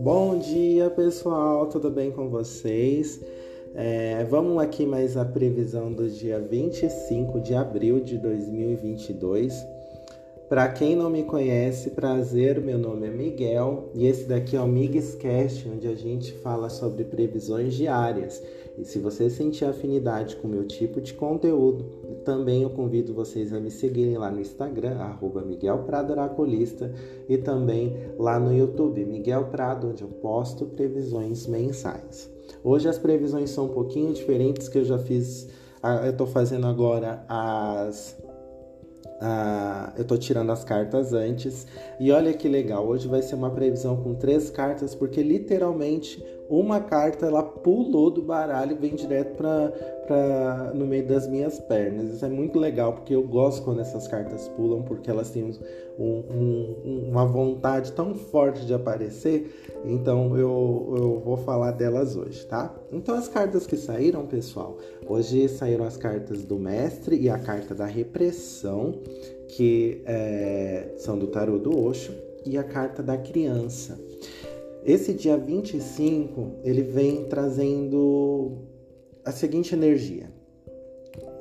Bom dia, pessoal, tudo bem com vocês? É, vamos aqui mais a previsão do dia 25 de abril de 2022. Para quem não me conhece, prazer, meu nome é Miguel e esse daqui é o Migscast, onde a gente fala sobre previsões diárias. E se você sentir afinidade com o meu tipo de conteúdo, também eu convido vocês a me seguirem lá no Instagram, arroba Miguel Prado Oraculista, e também lá no YouTube, Miguel Prado, onde eu posto previsões mensais. Hoje as previsões são um pouquinho diferentes que eu já fiz, ah, eu estou fazendo agora as ah, eu tô tirando as cartas antes. E olha que legal, hoje vai ser uma previsão com três cartas, porque literalmente uma carta ela pulou do baralho e vem direto para pra, no meio das minhas pernas. Isso é muito legal, porque eu gosto quando essas cartas pulam, porque elas têm um, um, uma vontade tão forte de aparecer. Então eu, eu vou falar delas hoje, tá? Então as cartas que saíram, pessoal, hoje saíram as cartas do mestre e a carta da repressão, que é, são do tarô do Osho, e a carta da criança. Esse dia 25, ele vem trazendo a seguinte energia.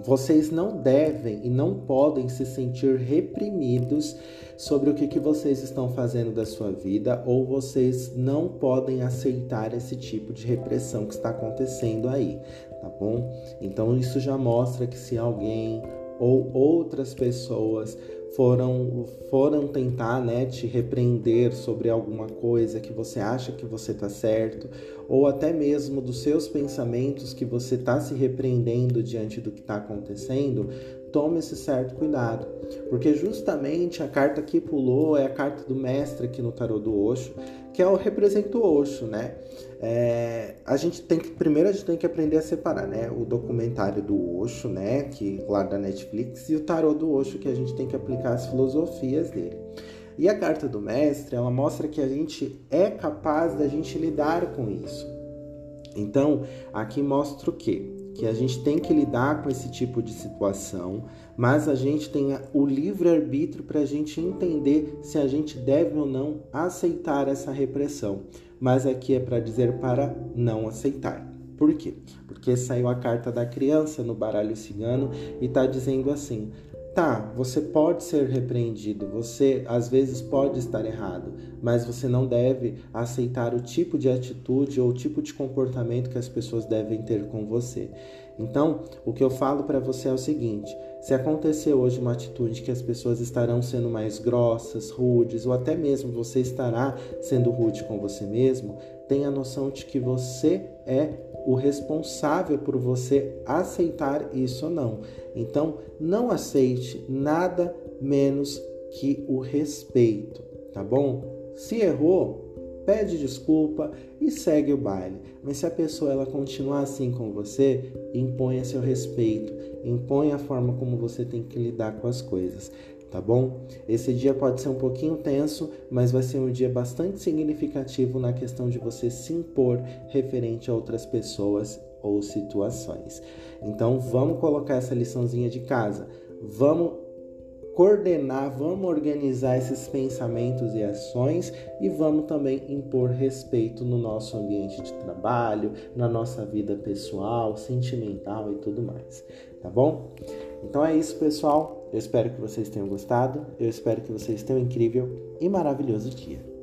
Vocês não devem e não podem se sentir reprimidos sobre o que, que vocês estão fazendo da sua vida, ou vocês não podem aceitar esse tipo de repressão que está acontecendo aí, tá bom? Então isso já mostra que se alguém ou outras pessoas foram foram tentar né, te repreender sobre alguma coisa que você acha que você está certo, ou até mesmo dos seus pensamentos que você está se repreendendo diante do que está acontecendo, tome esse certo cuidado, porque justamente a carta que pulou é a carta do mestre aqui no tarô do Osho, que é o representa o Osho, né? É, a gente tem que primeiro a gente tem que aprender a separar, né? O documentário do Osho, né? Que lá da Netflix e o tarô do Osho que a gente tem que aplicar as filosofias dele. E a carta do mestre, ela mostra que a gente é capaz da gente lidar com isso. Então, aqui mostra o quê? Que a gente tem que lidar com esse tipo de situação, mas a gente tem o livre-arbítrio para a gente entender se a gente deve ou não aceitar essa repressão. Mas aqui é para dizer para não aceitar. Por quê? Porque saiu a carta da criança no baralho cigano e está dizendo assim: Tá, você pode ser repreendido, você às vezes pode estar errado, mas você não deve aceitar o tipo de atitude ou o tipo de comportamento que as pessoas devem ter com você. Então, o que eu falo para você é o seguinte: se acontecer hoje uma atitude que as pessoas estarão sendo mais grossas, rudes, ou até mesmo você estará sendo rude com você mesmo, tenha noção de que você é o responsável por você aceitar isso ou não. Então, não aceite nada menos que o respeito, tá bom? Se errou, pede desculpa e segue o baile. Mas se a pessoa ela continuar assim com você, imponha seu respeito, imponha a forma como você tem que lidar com as coisas tá bom? Esse dia pode ser um pouquinho tenso, mas vai ser um dia bastante significativo na questão de você se impor referente a outras pessoas ou situações. Então vamos colocar essa liçãozinha de casa. Vamos coordenar, vamos organizar esses pensamentos e ações e vamos também impor respeito no nosso ambiente de trabalho, na nossa vida pessoal, sentimental e tudo mais, tá bom? Então é isso, pessoal. Eu espero que vocês tenham gostado. Eu espero que vocês tenham um incrível e maravilhoso dia.